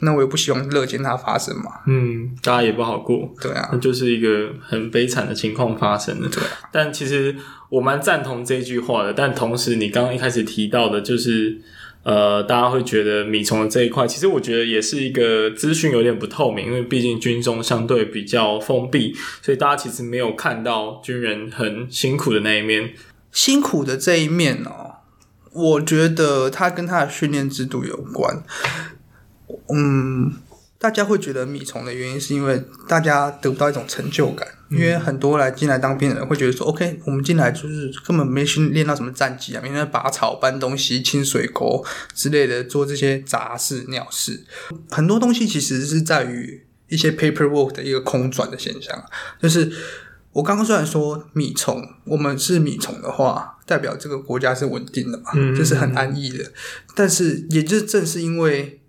那我也不希望乐见它发生嘛。嗯，大家也不好过。对啊，那就是一个很悲惨的情况发生了。对啊，但其实我蛮赞同这句话的。但同时，你刚刚一开始提到的，就是呃，大家会觉得米虫的这一块，其实我觉得也是一个资讯有点不透明，因为毕竟军中相对比较封闭，所以大家其实没有看到军人很辛苦的那一面。辛苦的这一面哦，我觉得他跟他的训练制度有关。嗯，大家会觉得米虫的原因是因为大家得不到一种成就感，因为很多来进来当兵的人会觉得说、嗯、，OK，我们进来就是根本没训练到什么战绩啊，每天拔草、搬东西、清水沟之类的，做这些杂事、鸟事。很多东西其实是在于一些 paperwork 的一个空转的现象，就是。我刚刚虽然说米虫，我们是米虫的话，代表这个国家是稳定的嘛，嗯、就是很安逸的。但是，也就是正是因为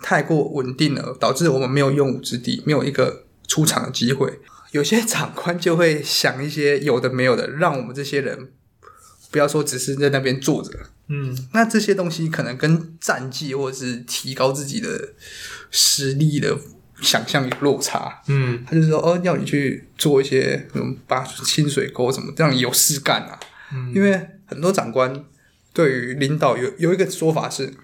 太过稳定了，导致我们没有用武之地，没有一个出场的机会。有些长官就会想一些有的没有的，让我们这些人不要说只是在那边坐着。嗯，那这些东西可能跟战绩或者是提高自己的实力的。想象有落差，嗯，他就说哦，要你去做一些嗯，把清水沟什么，这样有事干啊。嗯，因为很多长官对于领导有有一个说法是，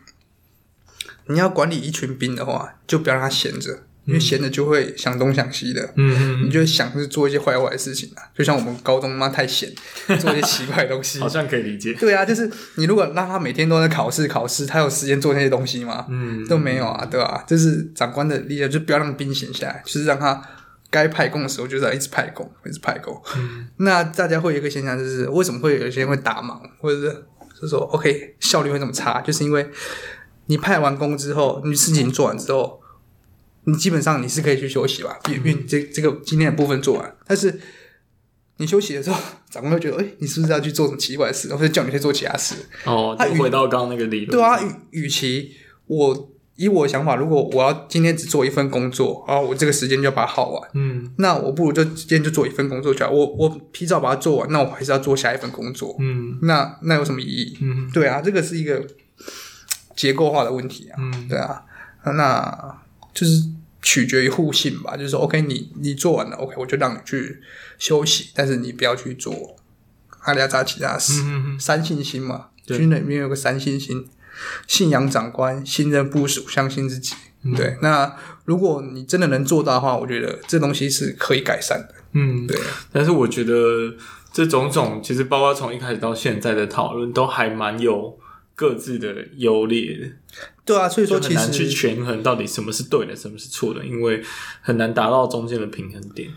你要管理一群兵的话，就不要让他闲着。因为闲着就会想东想西的，嗯嗯，你就会想是做一些坏坏的事情啊，就像我们高中妈太闲，做一些奇怪的东西，好像可以理解。对啊，就是你如果让他每天都在考试考试，他有时间做那些东西吗？嗯，都没有啊，对吧、啊？就是长官的理解，就不要让兵闲下来，就是让他该派工的时候就是要一直派工，一直派工。嗯，那大家会有一个现象，就是为什么会有些人会打忙，或者是就是说 OK 效率会这么差，就是因为你派完工之后，你事情做完之后。你基本上你是可以去休息吧，因为这这个今天的部分做完，但是你休息的时候，长官会觉得，哎、欸，你是不是要去做什么奇怪的事，或者叫你去做其他事？哦，他回到刚刚那个理论，对啊，与与其我以我的想法，如果我要今天只做一份工作，啊，我这个时间就要把它耗完，嗯，那我不如就今天就做一份工作就好。我我提早把它做完，那我还是要做下一份工作，嗯，那那有什么意义？嗯，对啊，这个是一个结构化的问题啊，嗯，对啊，那就是取决于互信吧，就是说，OK，你你做完了，OK，我就让你去休息，但是你不要去做阿里亚扎其他事，嗯嗯三信心嘛，对军人里面有个三信心。信仰长官，信任部署，相信自己。嗯、对，那如果你真的能做到的话，我觉得这东西是可以改善的。嗯，对。但是我觉得这种种其实包括从一开始到现在的讨论，都还蛮有各自的优劣的。对啊，所以说其实很难去权衡到底什么是对的，什么是错的，因为很难达到中间的平衡点。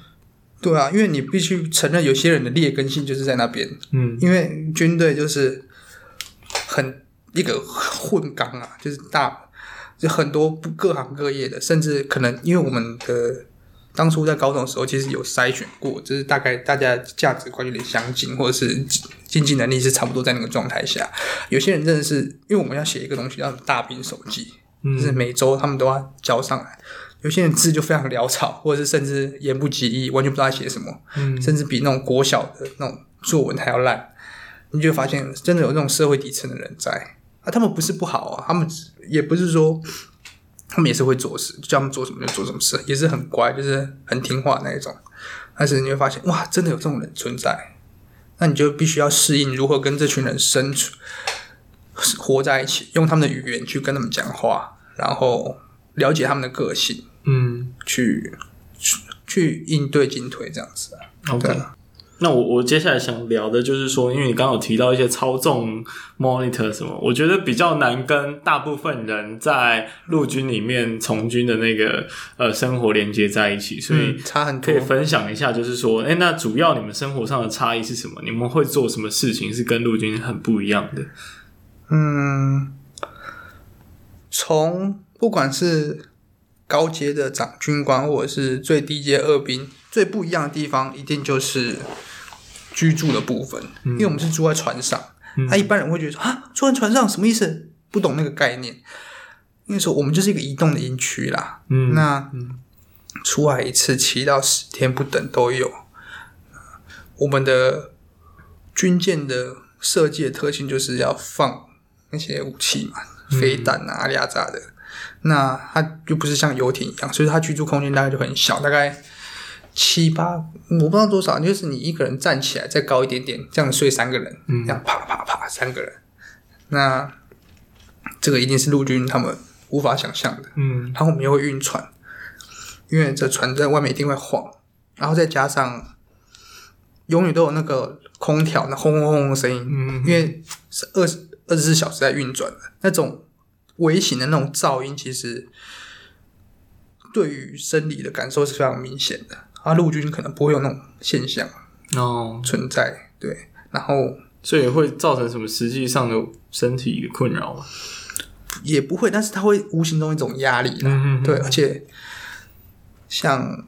对啊，因为你必须承认有些人的劣根性就是在那边。嗯，因为军队就是很。一个混缸啊，就是大，就很多不各行各业的，甚至可能因为我们的当初在高中的时候，其实有筛选过，就是大概大家价值观有点相近，或者是经济能力是差不多在那个状态下，有些人真的是因为我们要写一个东西叫大兵手记，嗯，就是每周他们都要交上来，有些人字就非常潦草，或者是甚至言不及义，完全不知道他写什么，嗯，甚至比那种国小的那种作文还要烂，你就发现真的有那种社会底层的人在。啊，他们不是不好啊，他们也不是说，他们也是会做事，就叫他们做什么就做什么事，也是很乖，就是很听话那一种。但是你会发现，哇，真的有这种人存在，那你就必须要适应如何跟这群人生存，活在一起，用他们的语言去跟他们讲话，然后了解他们的个性，嗯，去去去应对进退这样子啊。OK。那我我接下来想聊的就是说，因为你刚刚有提到一些操纵 monitor 什么，我觉得比较难跟大部分人在陆军里面从军的那个呃生活连接在一起，所以差很多。可以分享一下，就是说，哎、欸，那主要你们生活上的差异是什么？你们会做什么事情是跟陆军很不一样的？嗯，从不管是高阶的长军官，或者是最低阶二兵，最不一样的地方，一定就是。居住的部分，因为我们是住在船上，那、嗯啊、一般人会觉得啊，住在船上什么意思？不懂那个概念。那时候我们就是一个移动的营区啦，嗯，那出海一次七到十天不等都有。我们的军舰的设计的特性就是要放那些武器嘛，飞弹啊、阿里亚扎的。那它又不是像游艇一样，所以它居住空间大概就很小，大概。七八，我不知道多少，就是你一个人站起来再高一点点，这样睡三个人，嗯、这样啪啪啪三个人，那这个一定是陆军他们无法想象的。嗯，然后我们又会晕船，因为这船在外面一定会晃，然后再加上永远都有那个空调那轰轰轰的声音，嗯，因为是二十二十四小时在运转的那种微型的那种噪音，其实对于生理的感受是非常明显的。啊，陆军可能不会有那种现象哦存在，oh. 对，然后所以会造成什么实际上的身体困扰吗？也不会，但是它会无形中一种压力，嗯嗯，对，而且像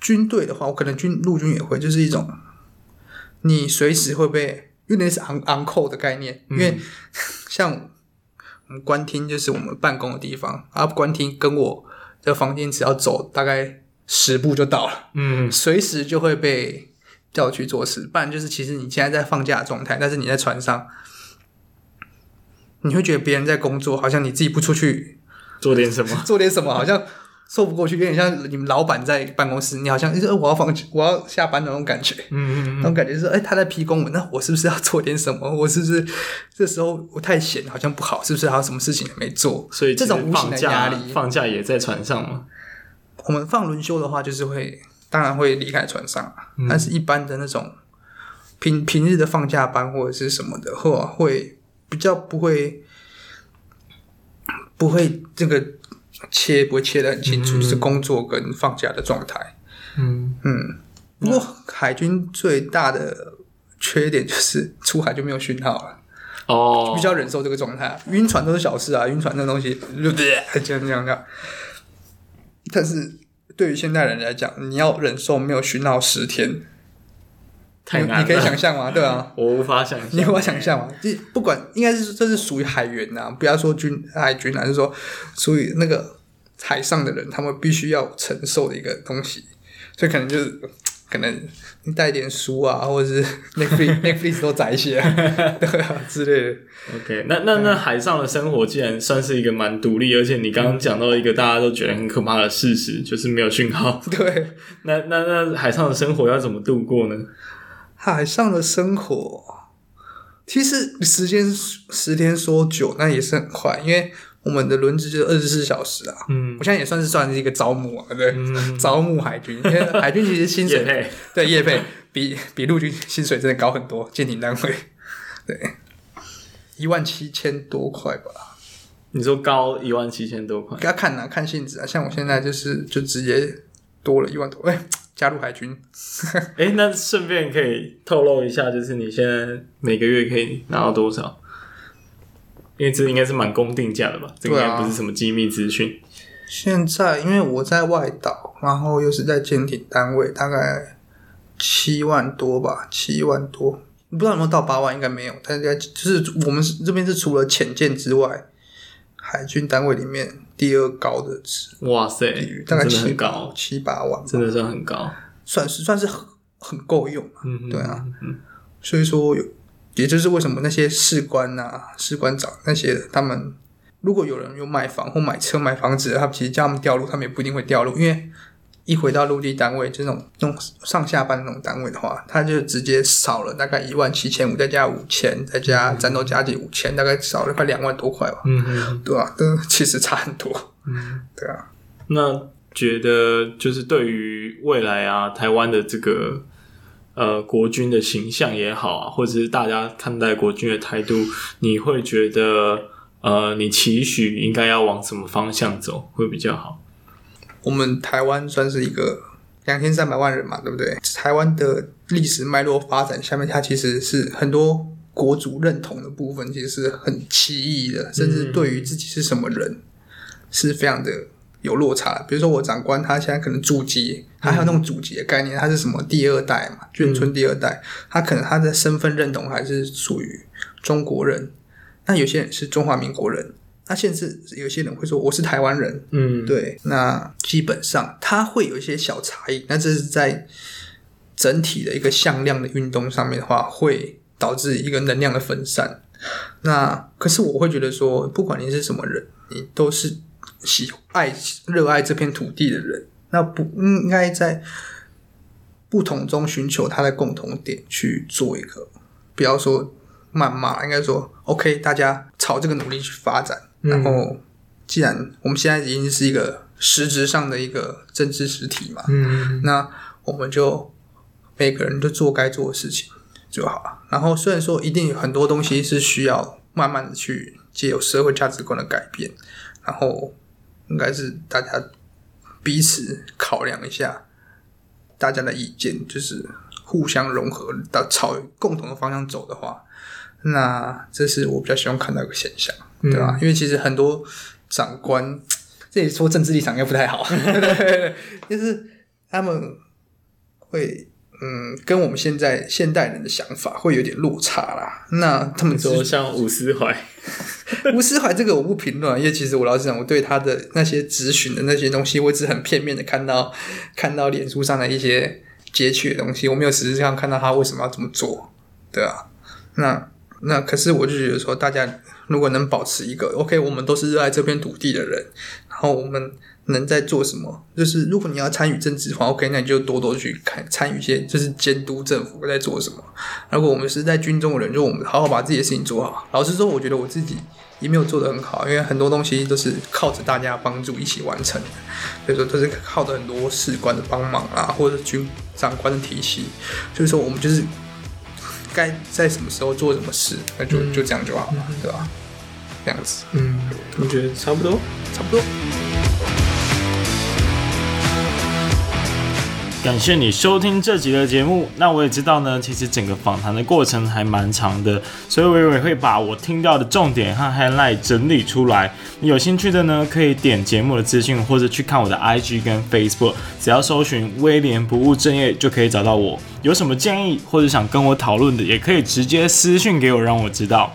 军队的话，我可能军陆军也会，就是一种你随时会被，有点是 on on call 的概念，嗯、因 为像我们官厅就是我们办公的地方，啊，官厅跟我的房间只要走大概。十步就到了，嗯，随时就会被调去做事。不然就是，其实你现在在放假的状态，但是你在船上，你会觉得别人在工作，好像你自己不出去做点什么，做点什么，好像说不过去，有点像你们老板在办公室，你好像就是我要放我要下班的那种感觉，嗯嗯嗯，那种感觉就是，哎，他在批公文，那我是不是要做点什么？我是不是这时候我太闲，好像不好，是不是还有什么事情没做？所以这种无形的压力，放假放假也在船上吗？我们放轮休的话，就是会当然会离开船上，嗯、但是一般的那种平平日的放假班或者是什么的，或会比较不会不会这个切不会切的很清楚，是工作跟放假的状态。嗯嗯。不过海军最大的缺点就是出海就没有讯号了。哦。比较忍受这个状态，晕船都是小事啊，晕船那东西就这样这样这样。但是对于现代人来讲，你要忍受没有讯号十天，太难了，你可以想象吗？对啊，我无法想象，你无法想象吗？这不管应该是这是属于海员呐、啊，不要说军海军啊，是说属于那个海上的人，他们必须要承受的一个东西，所以可能就是。可能你带点书啊，或者是 Netflix Netflix 都载一些，对啊之类的。OK，那那那海上的生活既然算是一个蛮独立，而且你刚刚讲到一个大家都觉得很可怕的事实，就是没有讯号。对，那那那海上的生活要怎么度过呢？海上的生活，其实时间十天说久，那也是很快，因为。我们的轮值就是二十四小时啊，嗯，我现在也算是算是一个招募啊，对，嗯、招募海军，因为海军其实薪水配。对业配。比比陆军薪水真的高很多，舰艇单位。对。一万七千多块吧？你说高一万七千多块？要看啊，看性质啊，像我现在就是就直接多了一万多，哎，加入海军，哎，那顺便可以透露一下，就是你现在每个月可以拿到多少？因为这应该是蛮公定价的吧？这应该不是什么机密资讯。现在因为我在外岛，然后又是在舰艇单位，大概七万多吧，七万多，不知道有没有到八万，应该没有。但是就是我们这边是除了潜舰之外，海军单位里面第二高的值。哇塞，大概七高七八万，真的是很高，算是算是很很够用。嗯哼，对啊，嗯，所以说有。也就是为什么那些士官啊、士官长那些他们，如果有人有买房或买车、买房子，他其实叫他们调入，他们也不一定会调入，因为一回到陆地单位，这种那种上下班那种单位的话，他就直接少了大概一万七千五，再加五千，再加战斗加给五千，大概少了快两万多块吧。嗯嗯，对啊，都其实差很多。嗯，对啊。那觉得就是对于未来啊，台湾的这个。呃，国军的形象也好啊，或者是大家看待国军的态度，你会觉得呃，你期许应该要往什么方向走会比较好？我们台湾算是一个两千三百万人嘛，对不对？台湾的历史脉络发展下面，它其实是很多国族认同的部分，其实是很奇异的，甚至对于自己是什么人，嗯、是非常的。有落差，比如说我长官，他现在可能祖籍，他还有那种祖籍的概念，他是什么第二代嘛，眷村第二代，他可能他的身份认同还是属于中国人，那有些人是中华民国人，那甚至有些人会说我是台湾人，嗯，对，那基本上他会有一些小差异，那这是在整体的一个向量的运动上面的话，会导致一个能量的分散。那可是我会觉得说，不管你是什么人，你都是。喜爱、热爱这片土地的人，那不应该在不同中寻求他的共同点去做一个，不要说谩骂，应该说 OK，大家朝这个努力去发展。嗯、然后，既然我们现在已经是一个实质上的一个政治实体嘛，嗯，那我们就每个人都做该做的事情就好了。然后，虽然说一定有很多东西是需要慢慢的去借由社会价值观的改变，然后。应该是大家彼此考量一下，大家的意见就是互相融合到朝共同的方向走的话，那这是我比较希望看到一个现象，嗯、对吧？因为其实很多长官，这里说政治立场应该不太好，就是他们会。嗯，跟我们现在现代人的想法会有点落差啦。那他们说像伍思怀，吴思怀这个我不评论，因为其实我老实讲，我对他的那些咨询的那些东西，我只很片面的看到看到脸书上的一些截取的东西，我没有实质上看到他为什么要这么做，对啊。那那可是我就觉得说，大家如果能保持一个 OK，我们都是热爱这片土地的人，然后我们。能在做什么？就是如果你要参与政治的话，OK，那你就多多去看参与一些，就是监督政府在做什么。如果我们是在军中的人，就我们好好把自己的事情做好。老实说，我觉得我自己也没有做得很好，因为很多东西都是靠着大家帮助一起完成的，所以说都是靠着很多士官的帮忙啊，或者军长官的体系。所以说，我们就是该在什么时候做什么事，那就就这样就好了，对吧？这样子，嗯，我觉得差不多，差不多。感谢你收听这集的节目。那我也知道呢，其实整个访谈的过程还蛮长的，所以我也会把我听到的重点和 highlight 整理出来。你有兴趣的呢，可以点节目的资讯，或者去看我的 IG 跟 Facebook，只要搜寻威廉不务正业就可以找到我。有什么建议或者想跟我讨论的，也可以直接私讯给我，让我知道。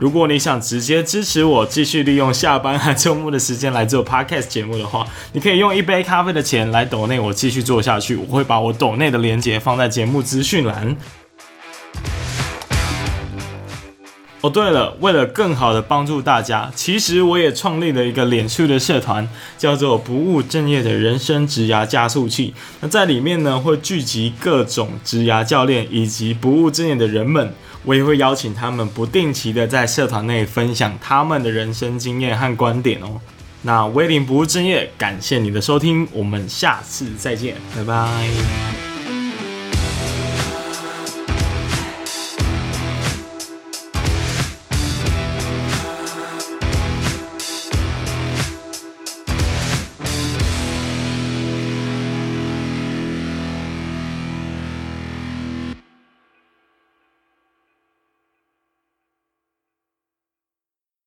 如果你想直接支持我继续利用下班和周末的时间来做 podcast 节目的话，你可以用一杯咖啡的钱来抖内我继续做下去。我会把我抖内的链接放在节目资讯栏。哦，对了，为了更好的帮助大家，其实我也创立了一个脸书的社团，叫做“不务正业的人生职涯加速器”。那在里面呢，会聚集各种职涯教练以及不务正业的人们。我也会邀请他们不定期的在社团内分享他们的人生经验和观点哦。那威廉不务正业，感谢你的收听，我们下次再见，拜拜。